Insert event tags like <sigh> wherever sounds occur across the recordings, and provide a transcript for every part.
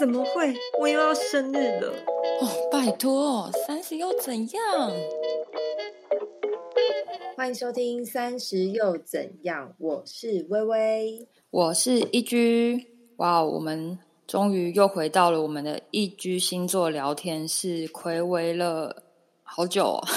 怎么会？我又要生日了！哦，拜托，三十又怎样？欢迎收听《三十又怎样》，我是微微，我是一居。哇，我们终于又回到了我们的一居星座聊天室，暌违了好久。哦。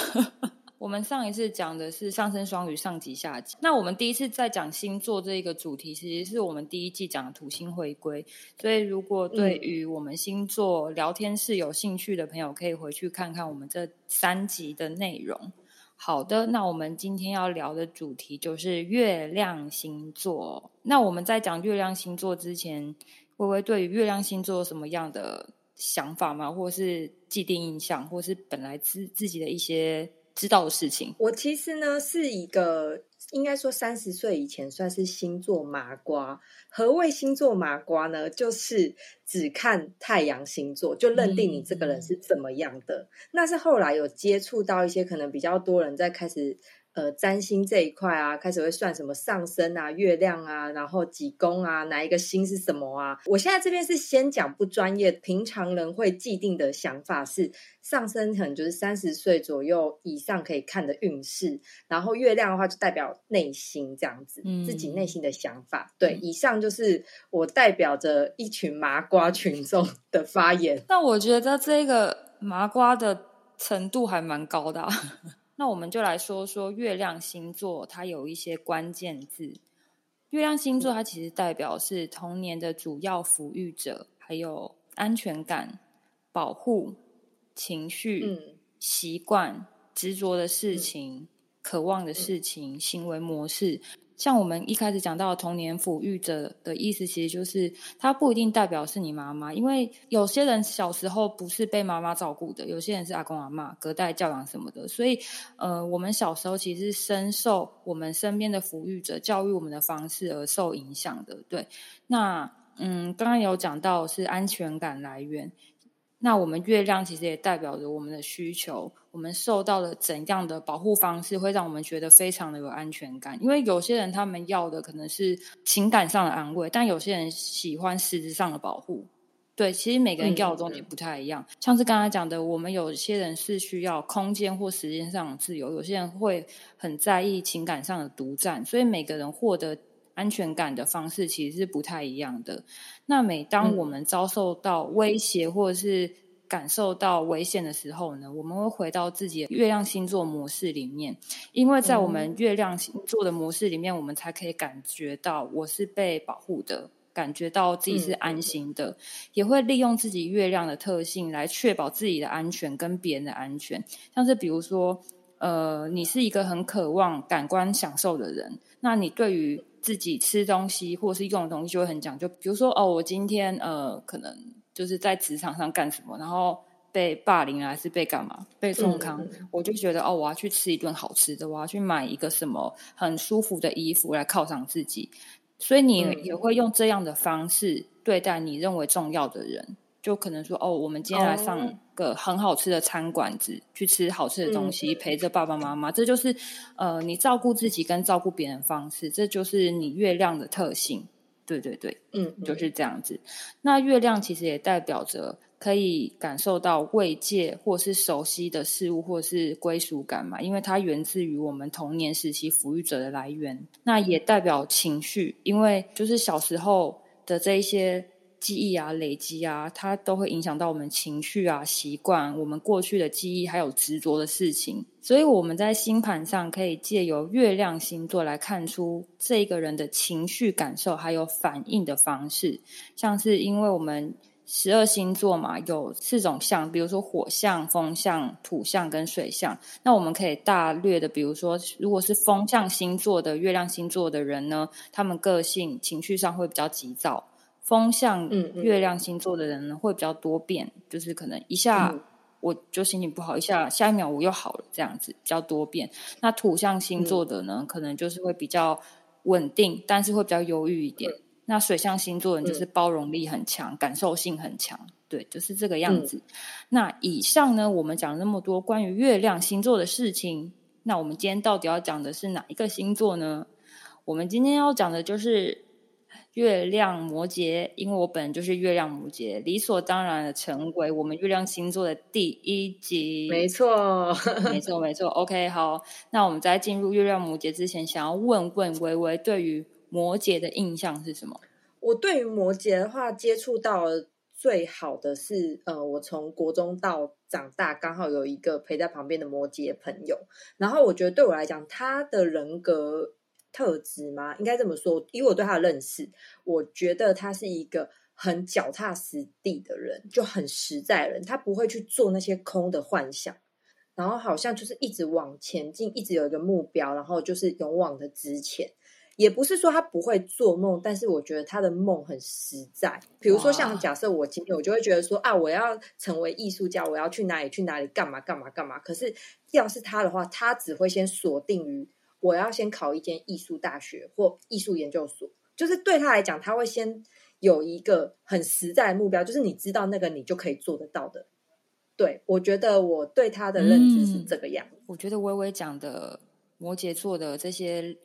我们上一次讲的是上升双鱼上级下级，那我们第一次在讲星座这一个主题，其实是我们第一季讲的土星回归。所以，如果对于我们星座聊天室有兴趣的朋友，可以回去看看我们这三集的内容。好的，那我们今天要聊的主题就是月亮星座。那我们在讲月亮星座之前，微微对于月亮星座有什么样的想法吗？或是既定印象，或是本来自自己的一些？知道的事情，我其实呢是一个，应该说三十岁以前算是星座麻瓜。何谓星座麻瓜呢？就是只看太阳星座就认定你这个人是怎么样的。那是后来有接触到一些可能比较多人在开始。呃，占星这一块啊，开始会算什么上升啊、月亮啊，然后几宫啊，哪一个星是什么啊？我现在这边是先讲不专业，平常人会既定的想法是，上升可能就是三十岁左右以上可以看的运势，然后月亮的话就代表内心这样子，自己内心的想法。对，以上就是我代表着一群麻瓜群众的发言。那我觉得这个麻瓜的程度还蛮高的。那我们就来说说月亮星座，它有一些关键字。月亮星座它其实代表是童年的主要抚育者，还有安全感、保护、情绪、习惯、执着的事情、渴望的事情、行为模式。像我们一开始讲到童年抚育者的意思，其实就是它不一定代表是你妈妈，因为有些人小时候不是被妈妈照顾的，有些人是阿公阿妈隔代教养什么的，所以呃，我们小时候其实深受我们身边的抚育者教育我们的方式而受影响的。对，那嗯，刚刚有讲到是安全感来源。那我们月亮其实也代表着我们的需求，我们受到了怎样的保护方式，会让我们觉得非常的有安全感？因为有些人他们要的可能是情感上的安慰，但有些人喜欢实质上的保护。对，其实每个人要的东西不太一样。像是刚才讲的，我们有些人是需要空间或时间上的自由，有些人会很在意情感上的独占，所以每个人获得。安全感的方式其实是不太一样的。那每当我们遭受到威胁或者是感受到危险的时候呢，我们会回到自己的月亮星座模式里面，因为在我们月亮星座的模式里面，我们才可以感觉到我是被保护的，感觉到自己是安心的，也会利用自己月亮的特性来确保自己的安全跟别人的安全。像是比如说，呃，你是一个很渴望感官享受的人，那你对于自己吃东西或者是用的东西就会很讲究，比如说哦，我今天呃可能就是在职场上干什么，然后被霸凌还是被干嘛被重康，我就觉得哦，我要去吃一顿好吃的，我要去买一个什么很舒服的衣服来犒赏自己，所以你也会用这样的方式对待你认为重要的人。就可能说哦，我们今天来上个很好吃的餐馆子，去吃好吃的东西，陪着爸爸妈妈。这就是呃，你照顾自己跟照顾别人方式，这就是你月亮的特性。对对对，嗯，就是这样子。那月亮其实也代表着可以感受到慰藉，或是熟悉的事物，或是归属感嘛，因为它源自于我们童年时期抚育者的来源。那也代表情绪，因为就是小时候的这一些。记忆啊，累积啊，它都会影响到我们情绪啊、习惯、我们过去的记忆，还有执着的事情。所以我们在星盘上可以借由月亮星座来看出这个人的情绪感受还有反应的方式。像是因为我们十二星座嘛，有四种象，比如说火象、风象、土象跟水象。那我们可以大略的，比如说，如果是风象星座的月亮星座的人呢，他们个性情绪上会比较急躁。风向月亮星座的人呢，会比较多变，就是可能一下我就心情不好，一下下一秒我又好了，这样子比较多变。那土象星座的呢，可能就是会比较稳定，但是会比较忧郁一点。那水象星座人就是包容力很强，感受性很强，对，就是这个样子。那以上呢，我们讲那么多关于月亮星座的事情，那我们今天到底要讲的是哪一个星座呢？我们今天要讲的就是。月亮摩羯，因为我本人就是月亮摩羯，理所当然的成为我们月亮星座的第一集。没错，没错，没错。OK，好，那我们在进入月亮摩羯之前，想要问问微微对于摩羯的印象是什么？我对于摩羯的话，接触到最好的是，呃，我从国中到长大，刚好有一个陪在旁边的摩羯朋友，然后我觉得对我来讲，他的人格。特质吗？应该这么说，以我对他的认识，我觉得他是一个很脚踏实地的人，就很实在人。他不会去做那些空的幻想，然后好像就是一直往前进，一直有一个目标，然后就是勇往的直前。也不是说他不会做梦，但是我觉得他的梦很实在。比如说，像假设我今天，我就会觉得说啊，我要成为艺术家，我要去哪里去哪里干嘛干嘛干嘛。可是要是他的话，他只会先锁定于。我要先考一间艺术大学或艺术研究所，就是对他来讲，他会先有一个很实在的目标，就是你知道那个你就可以做得到的。对我觉得我对他的认知是这个样。我觉得微微讲的摩羯座的这些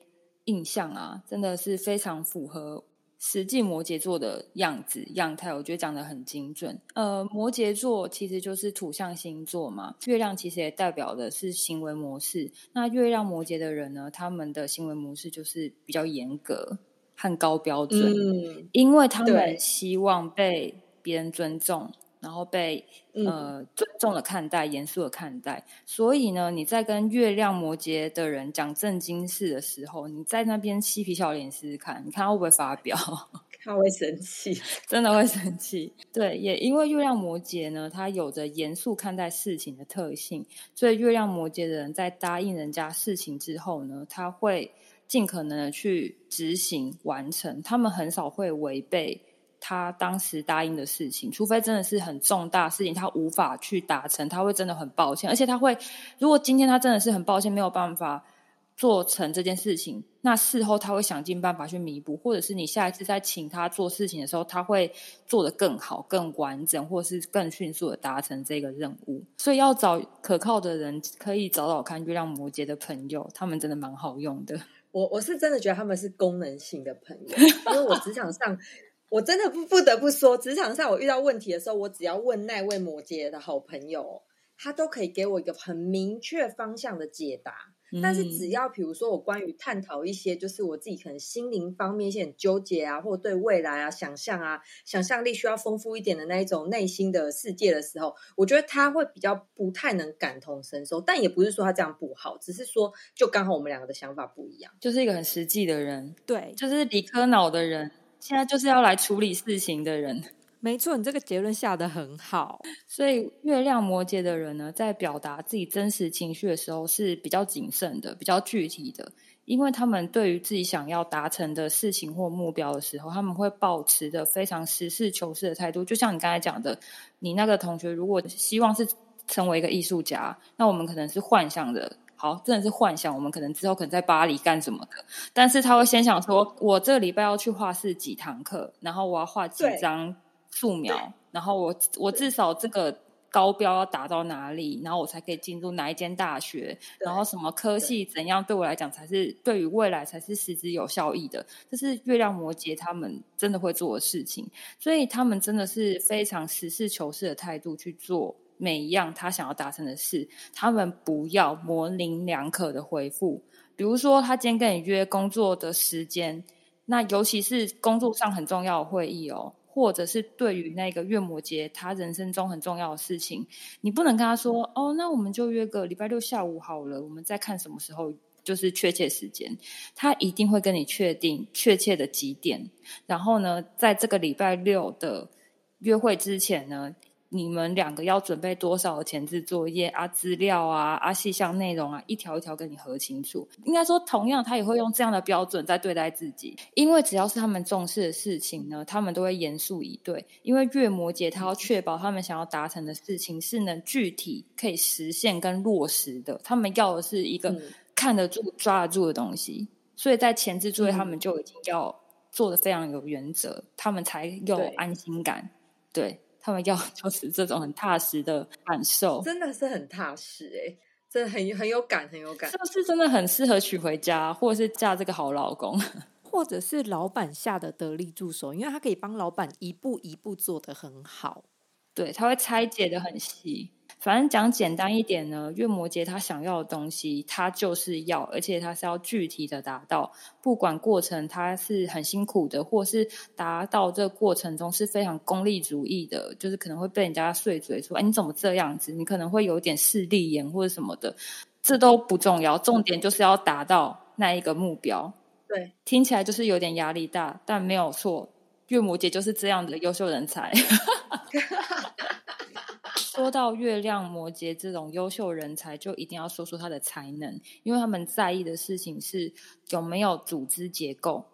印象啊，真的是非常符合。实际摩羯座的样子样态，我觉得讲的很精准。呃，摩羯座其实就是土象星座嘛，月亮其实也代表的是行为模式。那月亮摩羯的人呢，他们的行为模式就是比较严格和高标准，因为他们希望被别人尊重。然后被呃尊重的看待，严肃的看待。所以呢，你在跟月亮摩羯的人讲正经事的时候，你在那边嬉皮笑脸试试看，你看他会不会发飙？<laughs> 他会生气，真的会生气。对，也因为月亮摩羯呢，他有着严肃看待事情的特性，所以月亮摩羯的人在答应人家事情之后呢，他会尽可能的去执行完成，他们很少会违背。他当时答应的事情，除非真的是很重大事情，他无法去达成，他会真的很抱歉。而且他会，如果今天他真的是很抱歉，没有办法做成这件事情，那事后他会想尽办法去弥补，或者是你下一次再请他做事情的时候，他会做得更好、更完整，或是更迅速的达成这个任务。所以要找可靠的人，可以找找看月亮摩羯的朋友，他们真的蛮好用的。我我是真的觉得他们是功能性的朋友，<laughs> 因为我职场上。我真的不不得不说，职场上我遇到问题的时候，我只要问那位摩羯的好朋友，他都可以给我一个很明确方向的解答。但是只要比如说我关于探讨一些，就是我自己可能心灵方面一些很纠结啊，或者对未来啊想象啊，想象力需要丰富一点的那一种内心的世界的时候，我觉得他会比较不太能感同身受。但也不是说他这样不好，只是说就刚好我们两个的想法不一样，就是一个很实际的人，对，就是理科脑的人。现在就是要来处理事情的人，<laughs> 没错，你这个结论下的很好。所以月亮摩羯的人呢，在表达自己真实情绪的时候是比较谨慎的，比较具体的，因为他们对于自己想要达成的事情或目标的时候，他们会保持着非常实事求是的态度。就像你刚才讲的，你那个同学如果希望是成为一个艺术家，那我们可能是幻想的。好，真的是幻想。我们可能之后可能在巴黎干什么的，但是他会先想说，我这个礼拜要去画室几堂课，然后我要画几张素描，然后我我至少这个高标要达到哪里，然后我才可以进入哪一间大学，然后什么科系怎样对我来讲才是对于未来才是实质有效益的，这是月亮摩羯他们真的会做的事情，所以他们真的是非常实事求是的态度去做。每一样他想要达成的事，他们不要模棱两可的回复。比如说，他今天跟你约工作的时间，那尤其是工作上很重要的会议哦，或者是对于那个月摩羯他人生中很重要的事情，你不能跟他说哦，那我们就约个礼拜六下午好了，我们再看什么时候就是确切时间。他一定会跟你确定确切的几点，然后呢，在这个礼拜六的约会之前呢。你们两个要准备多少的前置作业啊、资料啊、啊细项内容啊，一条一条跟你核清楚。应该说，同样他也会用这样的标准在对待自己，因为只要是他们重视的事情呢，他们都会严肃以对。因为月摩羯他要确保他们想要达成的事情是能具体可以实现跟落实的，他们要的是一个看得住、抓得住的东西。所以在前置作业，他们就已经要做的非常有原则，他们才有安心感。对。他们要 <laughs> 就是这种很踏实的感受，真的是很踏实哎，真的很很有感，很有感，是不是真的很适合娶回家，或者是嫁这个好老公，或 <laughs> 或者是老板下的得力助手，因为他可以帮老板一步一步做得很好。对，他会拆解的很细。反正讲简单一点呢，月摩羯他想要的东西，他就是要，而且他是要具体的达到。不管过程他是很辛苦的，或是达到这个过程中是非常功利主义的，就是可能会被人家碎嘴说：“哎，你怎么这样子？”你可能会有点势利眼或者什么的，这都不重要。重点就是要达到那一个目标。对，听起来就是有点压力大，但没有错。月摩羯就是这样的优秀人才。<laughs> 说到月亮摩羯这种优秀人才，就一定要说说他的才能，因为他们在意的事情是有没有组织结构，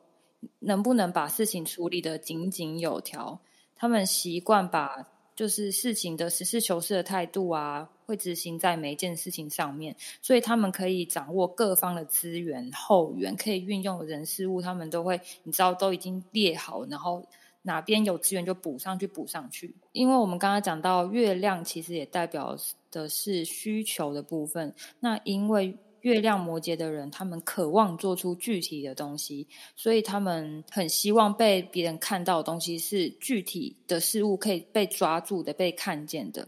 能不能把事情处理的井井有条。他们习惯把就是事情的实事求是的态度啊，会执行在每一件事情上面，所以他们可以掌握各方的资源后援，可以运用人事物，他们都会你知道都已经列好，然后。哪边有资源就补上去，补上去。因为我们刚刚讲到月亮，其实也代表的是需求的部分。那因为月亮摩羯的人，他们渴望做出具体的东西，所以他们很希望被别人看到的东西是具体的事物，可以被抓住的、被看见的。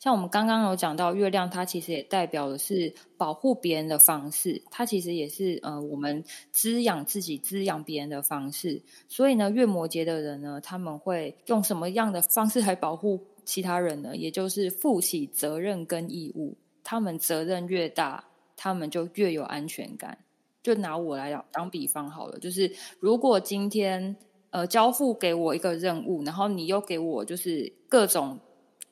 像我们刚刚有讲到，月亮它其实也代表的是保护别人的方式，它其实也是呃我们滋养自己、滋养别人的方式。所以呢，月摩羯的人呢，他们会用什么样的方式来保护其他人呢？也就是负起责任跟义务。他们责任越大，他们就越有安全感。就拿我来讲当比方好了，就是如果今天呃交付给我一个任务，然后你又给我就是各种。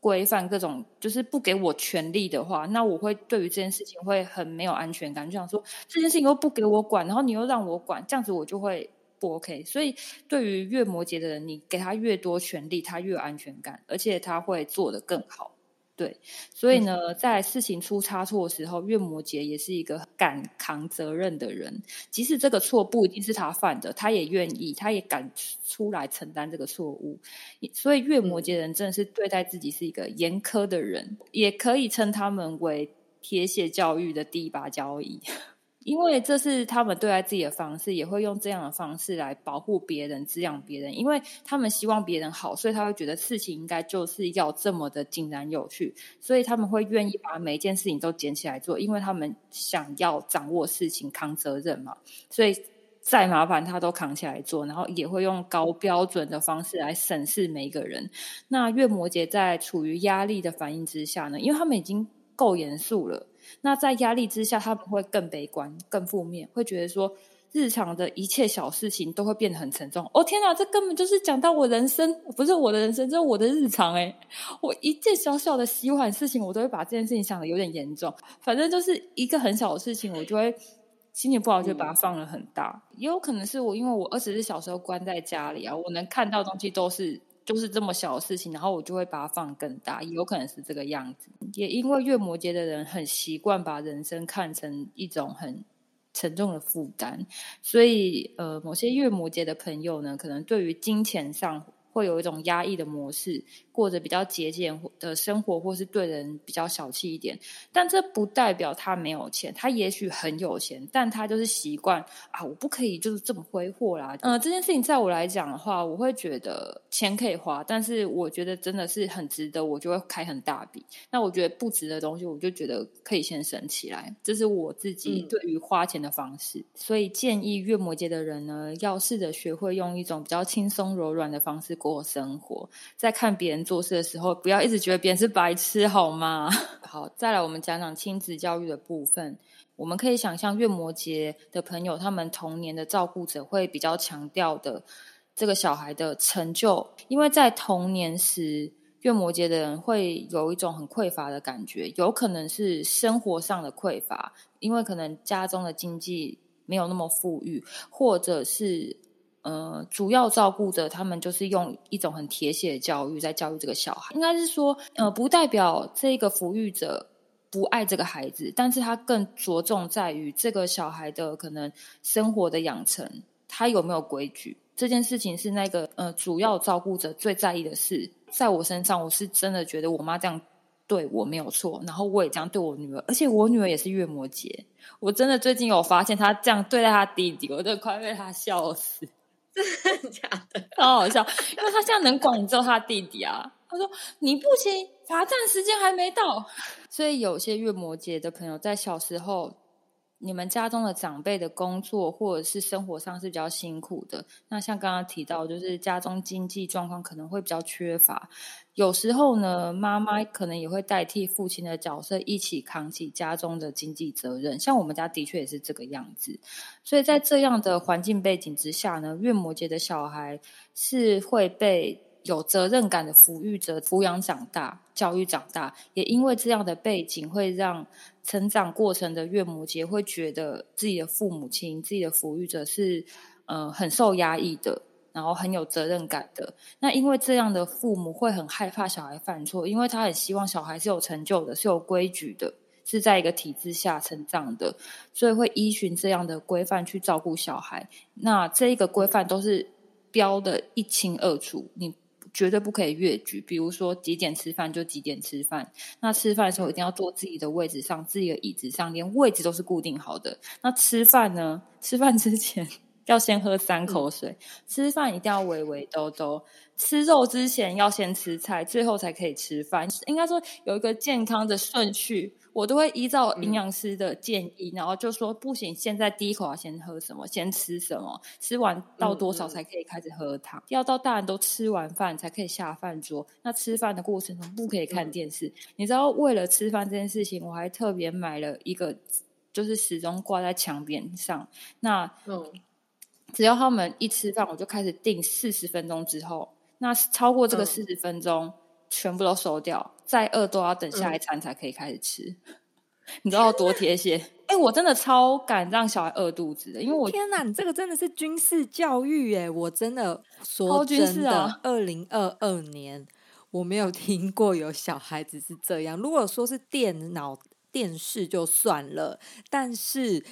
规范各种就是不给我权利的话，那我会对于这件事情会很没有安全感，就想说这件事情又不给我管，然后你又让我管，这样子我就会不 OK。所以对于月摩羯的人，你给他越多权利，他越安全感，而且他会做得更好。对，所以呢，在事情出差错的时候，月摩羯也是一个敢扛责任的人。即使这个错不一定是他犯的，他也愿意，他也敢出来承担这个错误。所以，月摩羯人真的是对待自己是一个严苛的人，也可以称他们为铁血教育的第一把交椅。因为这是他们对待自己的方式，也会用这样的方式来保护别人、滋养别人。因为他们希望别人好，所以他会觉得事情应该就是要这么的井然有序，所以他们会愿意把每一件事情都捡起来做，因为他们想要掌握事情、扛责任嘛。所以再麻烦他都扛起来做，然后也会用高标准的方式来审视每一个人。那月摩羯在处于压力的反应之下呢？因为他们已经够严肃了。那在压力之下，他们会更悲观、更负面，会觉得说日常的一切小事情都会变得很沉重。哦天哪，这根本就是讲到我人生，不是我的人生，这是我的日常。哎，我一件小小的洗碗事情，我都会把这件事情想的有点严重。反正就是一个很小的事情，我就会心情不好，就把它放了很大。也有可能是我，因为我二十四小时关在家里啊，我能看到东西都是。就是这么小的事情，然后我就会把它放更大，有可能是这个样子。也因为月摩羯的人很习惯把人生看成一种很沉重的负担，所以呃，某些月摩羯的朋友呢，可能对于金钱上会有一种压抑的模式。过着比较节俭的生活，或是对人比较小气一点，但这不代表他没有钱。他也许很有钱，但他就是习惯啊，我不可以就是这么挥霍啦。嗯，这件事情在我来讲的话，我会觉得钱可以花，但是我觉得真的是很值得，我就会开很大笔。那我觉得不值的东西，我就觉得可以先省起来。这是我自己对于花钱的方式。所以建议月摩羯的人呢，要试着学会用一种比较轻松柔软的方式过生活，在看别人。做事的时候，不要一直觉得别人是白痴，好吗？<laughs> 好，再来我们讲讲亲子教育的部分。我们可以想象，月摩羯的朋友，他们童年的照顾者会比较强调的这个小孩的成就，因为在童年时，月摩羯的人会有一种很匮乏的感觉，有可能是生活上的匮乏，因为可能家中的经济没有那么富裕，或者是。呃，主要照顾者他们就是用一种很铁血的教育在教育这个小孩，应该是说，呃，不代表这个抚育者不爱这个孩子，但是他更着重在于这个小孩的可能生活的养成，他有没有规矩这件事情是那个呃主要照顾者最在意的事。在我身上，我是真的觉得我妈这样对我没有错，然后我也这样对我女儿，而且我女儿也是月魔节。我真的最近有发现她这样对待她弟弟，我都快被她笑死，<laughs> 真的假的？超好笑，因为他现在能管你只有她弟弟啊。他说你不行，罚站时间还没到。所以有些月魔节的朋友在小时候。你们家中的长辈的工作或者是生活上是比较辛苦的，那像刚刚提到，就是家中经济状况可能会比较缺乏，有时候呢，妈妈可能也会代替父亲的角色，一起扛起家中的经济责任。像我们家的确也是这个样子，所以在这样的环境背景之下呢，月摩羯的小孩是会被。有责任感的抚育者抚养长大、教育长大，也因为这样的背景，会让成长过程的岳母节会觉得自己的父母亲、自己的抚育者是呃很受压抑的，然后很有责任感的。那因为这样的父母会很害怕小孩犯错，因为他很希望小孩是有成就的、是有规矩的，是在一个体制下成长的，所以会依循这样的规范去照顾小孩。那这一个规范都是标的一清二楚，你。绝对不可以越矩，比如说几点吃饭就几点吃饭。那吃饭的时候一定要坐自己的位置上，自己的椅子上，连位置都是固定好的。那吃饭呢？吃饭之前 <laughs> 要先喝三口水，吃饭一定要微微兜兜。吃肉之前要先吃菜，最后才可以吃饭。应该说有一个健康的顺序。我都会依照营养师的建议，然后就说不行，现在第一口要先喝什么，先吃什么，吃完到多少才可以开始喝汤，要到大人都吃完饭才可以下饭桌。那吃饭的过程中不可以看电视。你知道，为了吃饭这件事情，我还特别买了一个，就是始终挂在墙边上。那嗯，只要他们一吃饭，我就开始定四十分钟之后，那超过这个四十分钟。全部都收掉，再饿都要等下一餐才可以开始吃。<laughs> 你知道多贴切？<laughs> 哎，我真的超敢让小孩饿肚子的，因为我天哪，你这个真的是军事教育哎！我真的说真的，二零二二年我没有听过有小孩子是这样。如果说是电脑、电视就算了，但是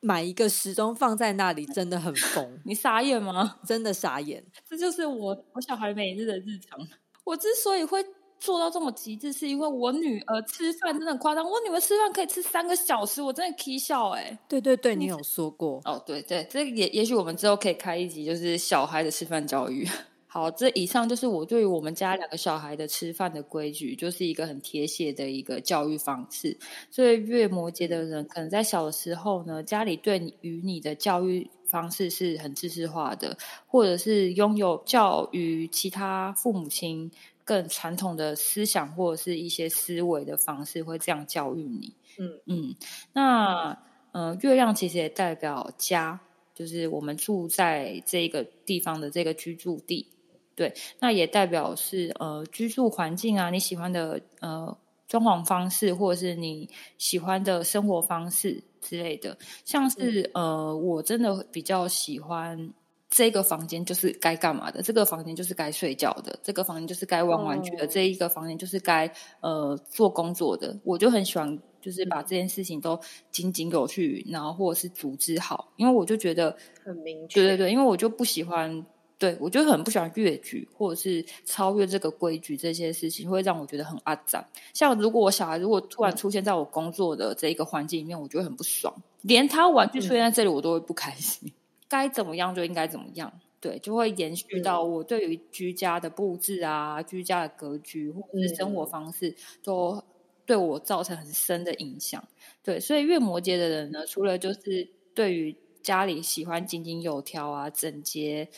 买一个时钟放在那里 <laughs> 真的很疯。你傻眼吗？真的傻眼。这就是我我小孩每日的日常。我之所以会做到这么极致，是因为我女儿吃饭真的很夸张。我女儿吃饭可以吃三个小时，我真的啼笑哎。对对对，你有说过哦。对对，这也也许我们之后可以开一集，就是小孩的吃饭教育。<laughs> 好，这以上就是我对于我们家两个小孩的吃饭的规矩，就是一个很贴切的一个教育方式。所以月摩羯的人，可能在小的时候呢，家里对你与你的教育。方式是很知识化的，或者是拥有教育其他父母亲更传统的思想或者是一些思维的方式，会这样教育你。嗯嗯，那呃，月亮其实也代表家，就是我们住在这个地方的这个居住地。对，那也代表是呃居住环境啊，你喜欢的呃装潢方式，或者是你喜欢的生活方式。之类的，像是呃，我真的比较喜欢这个房间，就是该干嘛的；这个房间就是该睡觉的；这个房间就是该玩玩具的；这一个房间就是该呃做工作的。我就很喜欢，就是把这件事情都井井有序，然后或者是组织好，因为我就觉得很明确。对对对，因为我就不喜欢。对，我就很不喜欢越矩或者是超越这个规矩，这些事情会让我觉得很阿脏。像如果我小孩如果突然出现在我工作的这一个环境里面，我就会很不爽，连他玩具出现在这里我都会不开心。<laughs> 该怎么样就应该怎么样，对，就会延续到我对于居家的布置啊、居家的格局或者是生活方式，都对我造成很深的影响。对，所以月摩羯的人呢，除了就是对于家里喜欢井井有条啊、整洁。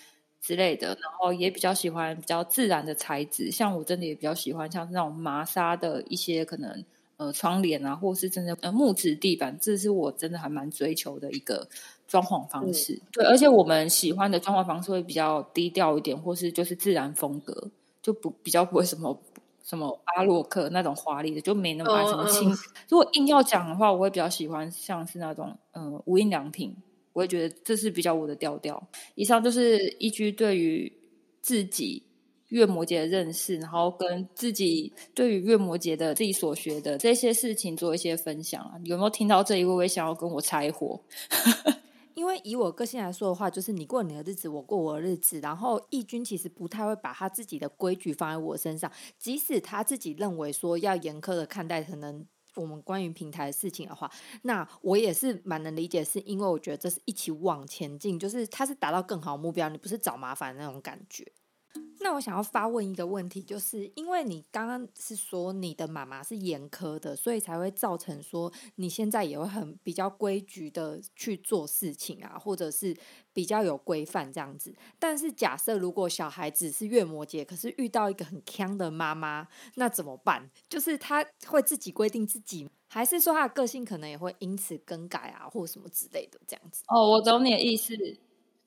之类的，然后也比较喜欢比较自然的材质，像我真的也比较喜欢像那种麻纱的一些可能呃窗帘啊，或是真的呃木质地板，这是我真的还蛮追求的一个装潢方式。对，而且我们喜欢的装潢方式会比较低调一点，或是就是自然风格，就不比较不会什么什么阿洛克那种华丽的，就没那么爱什么轻。如果硬要讲的话，我会比较喜欢像是那种嗯无印良品。我会觉得这是比较我的调调。以上就是依据对于自己月摩羯的认识，然后跟自己对于月摩羯的自己所学的这些事情做一些分享啊。有没有听到这一位？我也想要跟我拆火。<laughs> 因为以我个性来说的话，就是你过你的日子，我过我的日子。然后义军其实不太会把他自己的规矩放在我身上，即使他自己认为说要严苛的看待可能我们关于平台的事情的话，那我也是蛮能理解，是因为我觉得这是一起往前进，就是它是达到更好目标，你不是找麻烦那种感觉。那我想要发问一个问题，就是因为你刚刚是说你的妈妈是严苛的，所以才会造成说你现在也会很比较规矩的去做事情啊，或者是比较有规范这样子。但是假设如果小孩子是月摩羯，可是遇到一个很强的妈妈，那怎么办？就是他会自己规定自己，还是说他的个性可能也会因此更改啊，或什么之类的这样子？哦，我懂你的意思。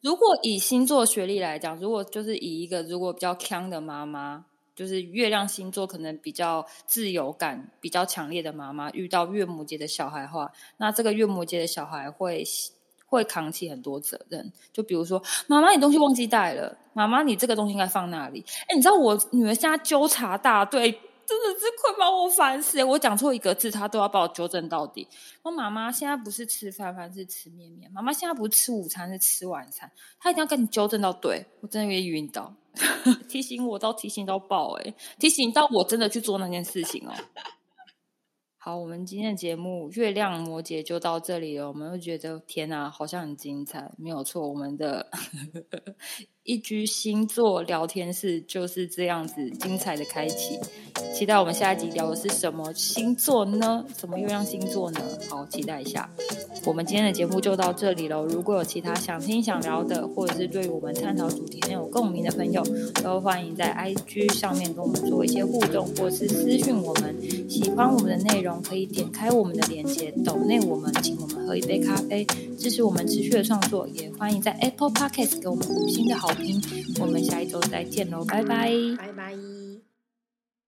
如果以星座学历来讲，如果就是以一个如果比较强的妈妈，就是月亮星座可能比较自由感比较强烈的妈妈，遇到月母节的小孩话，那这个月母节的小孩会会扛起很多责任。就比如说，妈妈你东西忘记带了，妈妈你这个东西应该放那里。哎，你知道我女儿现在纠察大队。真的是快把我烦死！我讲错一个字，他都要把我纠正到底。我妈妈现在不是吃饭饭，是吃面面。妈妈现在不是吃午餐，是吃晚餐。他一定要跟你纠正到对，我真的会晕倒。提醒我到提醒到爆，哎，提醒到我真的去做那件事情哦。好，我们今天的节目《月亮摩羯》就到这里了。我们会觉得天哪，好像很精彩，没有错。我们的一居星座聊天室就是这样子精彩的开启。期待我们下一集聊的是什么星座呢？什么月亮星座呢？好，期待一下。我们今天的节目就到这里了。如果有其他想听、想聊的，或者是对于我们探讨主题很有共鸣的朋友，都欢迎在 IG 上面跟我们做一些互动，或是私讯我们。喜欢我们的内容，可以点开我们的链接，抖内我们，请我们喝一杯咖啡，支持我们持续的创作。也欢迎在 Apple Podcast 给我们五星的好评。我们下一周再见喽，拜拜，拜拜。